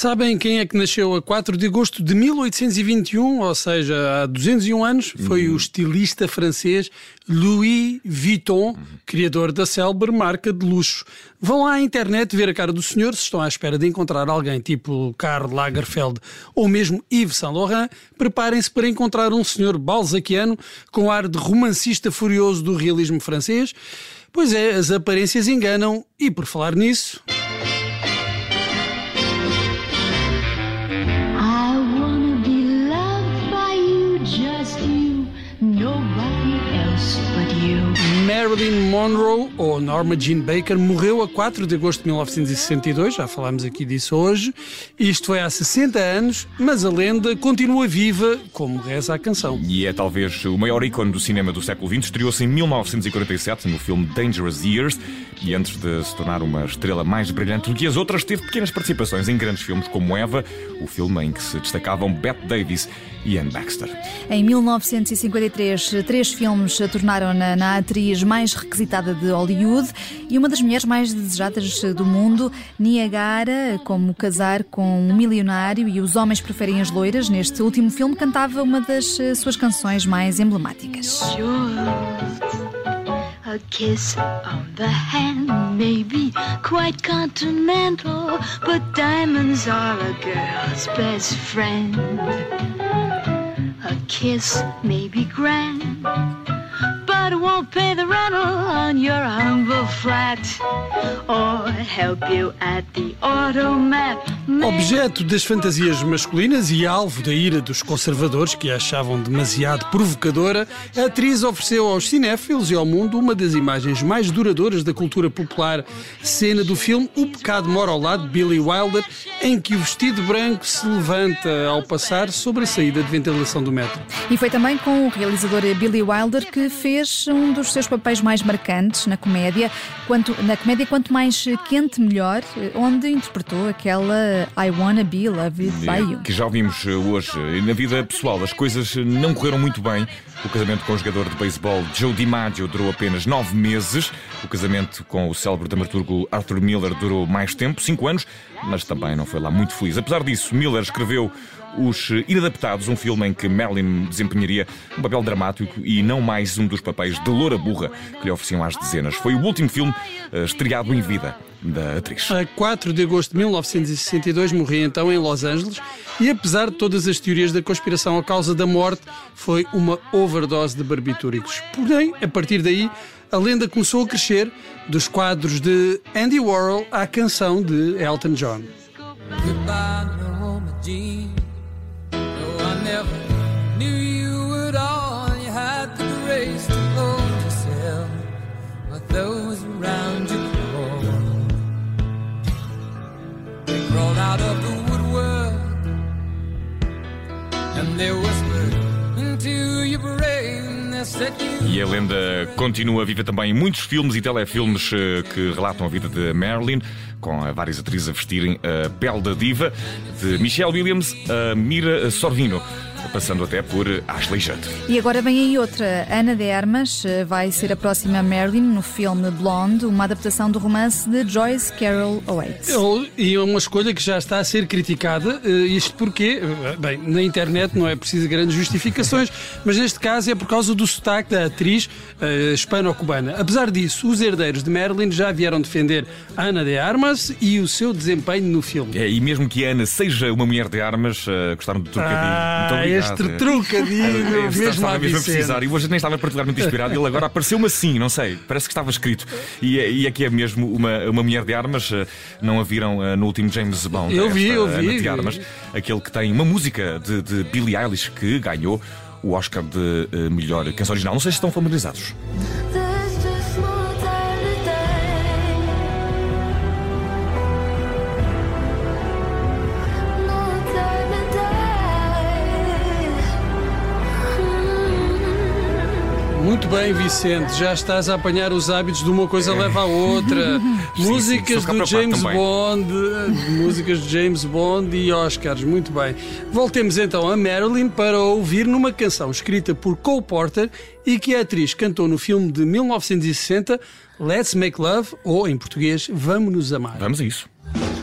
Sabem quem é que nasceu a 4 de agosto de 1821, ou seja, há 201 anos? Foi o estilista francês Louis Vuitton, criador da célebre marca de luxo. Vão lá à internet ver a cara do senhor se estão à espera de encontrar alguém tipo Karl Lagerfeld ou mesmo Yves Saint Laurent. Preparem-se para encontrar um senhor balzaquiano com ar de romancista furioso do realismo francês. Pois é, as aparências enganam e por falar nisso. Monroe, ou Norma Jean Baker, morreu a 4 de agosto de 1962, já falámos aqui disso hoje. Isto foi há 60 anos, mas a lenda continua viva, como reza a canção. E é talvez o maior ícone do cinema do século XX. Estreou-se em 1947 no filme Dangerous Years e antes de se tornar uma estrela mais brilhante do que as outras, teve pequenas participações em grandes filmes como Eva, o filme em que se destacavam Bette Davis e Anne Baxter. Em 1953, três filmes a tornaram-na na atriz mais requisitada de Hollywood e uma das mulheres mais desejadas do mundo. Niagara, como casar com um milionário e os homens preferem as loiras, neste último filme cantava uma das eh, suas canções mais emblemáticas. A kiss on the hand may be quite continental, but diamonds are a girl's best friend. A kiss may be grand, won't pay the rental on your humble flat or help you at the automat. Objeto das fantasias masculinas e alvo da ira dos conservadores que a achavam demasiado provocadora, a atriz ofereceu aos cinéfilos e ao mundo uma das imagens mais duradouras da cultura popular, cena do filme O Pecado Mora ao Lado de Billy Wilder, em que o vestido branco se levanta ao passar sobre a saída de ventilação do metro. E foi também com o realizador Billy Wilder que fez um dos seus papéis mais marcantes na comédia, quanto, na comédia Quanto Mais Quente Melhor, onde interpretou aquela I Wanna Be Loved by You. Que já ouvimos eh, hoje. E Na vida pessoal, as coisas não correram muito bem. O casamento com o jogador de beisebol Joe DiMaggio durou apenas nove meses. O casamento com o célebre dramaturgo Arthur Miller durou mais tempo, cinco anos, mas também não foi lá muito feliz. Apesar disso, Miller escreveu Os Inadaptados, um filme em que Marilyn desempenharia um papel dramático e não mais um dos papéis de loura burra que lhe ofereciam às dezenas. Foi o último filme eh, estreado em vida da atriz. A 4 de agosto de 1962 morria então em Los Angeles e apesar de todas as teorias da conspiração a causa da morte, foi uma overdose de barbitúricos. Porém, a partir daí, a lenda começou a crescer dos quadros de Andy Warhol à canção de Elton John. A lenda continua viva também em muitos filmes e telefilmes eh, que relatam a vida de Marilyn, com várias atrizes a vestirem a pele da diva, de Michelle Williams a Mira Sorvino, passando até por Ashley Judd. E agora vem aí outra. Ana de Armas eh, vai ser a próxima Marilyn no filme Blonde, uma adaptação do romance de Joyce Carol Oates. E é uma escolha que já está a ser criticada. eh, Isto porque, eh, bem, na internet não é preciso grandes justificações, mas neste caso é por causa do sotaque da atriz hispano-cubana. Apesar disso, os herdeiros de Marilyn já vieram defender Ana de Armas e o seu desempenho no filme. É, e mesmo que a Ana seja uma mulher de armas, gostaram do trocadilho. Ah, obrigado. Este trocadilho, Eu mesmo estava mesmo a precisar e hoje nem estava particularmente inspirado. Ele agora apareceu-me assim, não sei, parece que estava escrito. E, é- e aqui é mesmo uma, uma mulher de armas. eh, Não a viram eh, no último James Bond? Eu vi, esta eu vi, Ana de vi. armas, aquele que tem uma música de, de Billie Eilish que ganhou o Oscar de eh, melhor canção original. Não sei se estão familiarizados. Muito bem, Vicente, já estás a apanhar os hábitos de uma coisa leva à outra. sim, músicas estou do James preocupado Bond, músicas de James Bond e Oscars. Muito bem. Voltemos então a Marilyn para ouvir numa canção escrita por Cole Porter e que a atriz cantou no filme de 1960 Let's Make Love, ou em português, Vamos Nos Amar. Vamos a isso.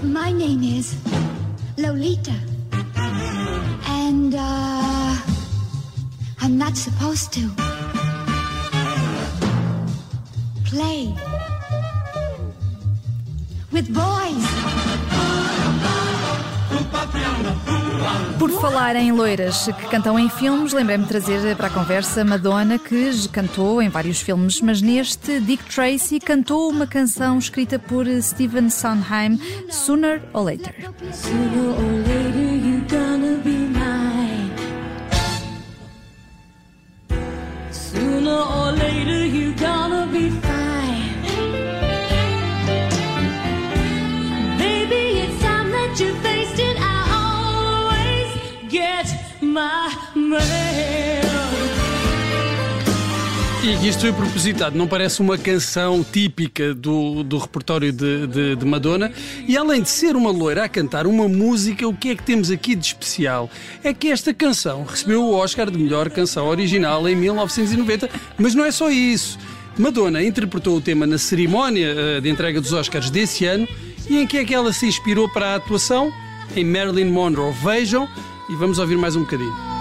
My name is Lolita. And, uh, I'm not supposed to play with boys. Por falar em loiras que cantam em filmes, lembrei-me de trazer para a conversa Madonna, que cantou em vários filmes, mas neste, Dick Tracy cantou uma canção escrita por Stephen Sondheim, Sooner or Later. Sooner or later, E isto foi propositado, não parece uma canção típica do, do repertório de, de- de Madonna. E além de ser uma loira a cantar uma música, o que é que temos aqui de especial? É que esta canção recebeu o Oscar de melhor canção original em 1990, mas não é só isso. Madonna interpretou o tema na cerimónia eh, de entrega dos Oscars desse ano. E em que é que ela se inspirou para a atuação? Em Marilyn Monroe. Vejam e vamos ouvir mais um bocadinho.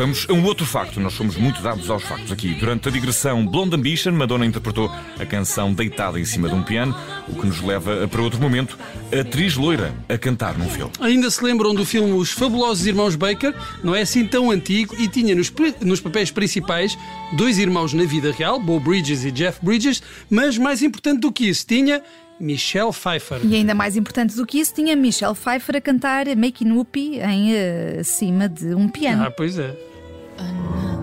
Vamos a um outro facto. Nós somos muito dados aos factos aqui. Durante a digressão Blonde Ambition, Madonna interpretou a canção deitada em cima de um piano, o que nos leva para outro momento, a atriz loira a cantar num filme. Ainda se lembram do filme Os Fabulosos Irmãos Baker? Não é assim tão antigo e tinha nos, nos papéis principais dois irmãos na vida real, Bo Bridges e Jeff Bridges, mas mais importante do que isso, tinha Michelle Pfeiffer. E ainda mais importante do que isso, tinha Michelle Pfeiffer a cantar Making Whoopie em eh, cima de um piano. Ah, pois é. Another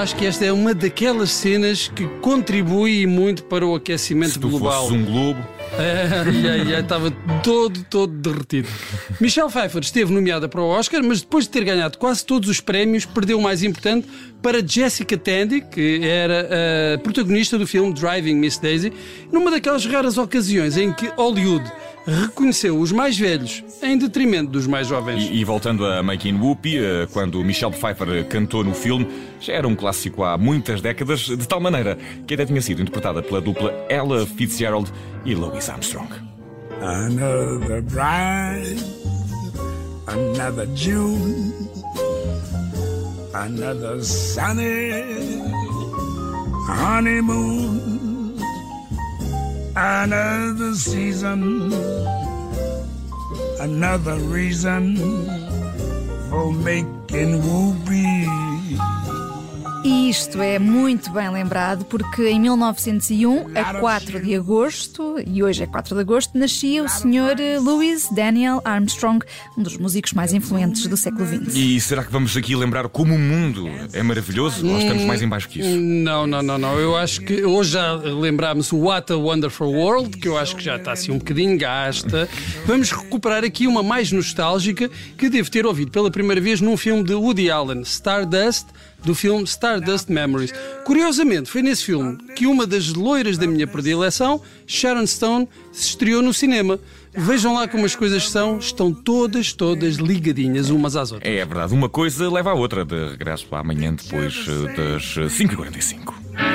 acho que esta é uma daquelas cenas que contribui muito para o aquecimento Se tu global. fosses um globo, Ai, ai, ai, estava todo, todo derretido. Michelle Pfeiffer esteve nomeada para o Oscar, mas depois de ter ganhado quase todos os prémios, perdeu o mais importante para Jessica Tandy, que era a protagonista do filme Driving Miss Daisy, numa daquelas raras ocasiões em que Hollywood reconheceu os mais velhos em detrimento dos mais jovens. E, e voltando a Making Whoopi, eh, quando Michelle Pfeiffer cantou no filme, já era um clássico há muitas décadas, de tal maneira que até tinha sido interpretada pela dupla Ella Fitzgerald e Louis Armstrong. Another bride, another June, another sunny honeymoon, another season, another reason for making whoopee. E isto é muito bem lembrado porque em 1901, a 4 de agosto, e hoje é 4 de agosto, nascia o Sr. Louis Daniel Armstrong, um dos músicos mais influentes do século XX. E será que vamos aqui lembrar como o mundo é maravilhoso? Ou estamos mais em baixo que isso? Não, não, não, não. Eu acho que hoje já lembrámos o What a Wonderful World, que eu acho que já está assim um bocadinho gasta. Vamos recuperar aqui uma mais nostálgica que devo ter ouvido pela primeira vez num filme de Woody Allen, Stardust, do filme Stardust Memories. Curiosamente, foi nesse filme que uma das loiras da minha predileção, Sharon Stone, se estreou no cinema. Vejam lá como as coisas são, estão todas, todas ligadinhas umas às outras. É verdade, uma coisa leva à outra, de regresso amanhã depois eh, das eh, 5h45.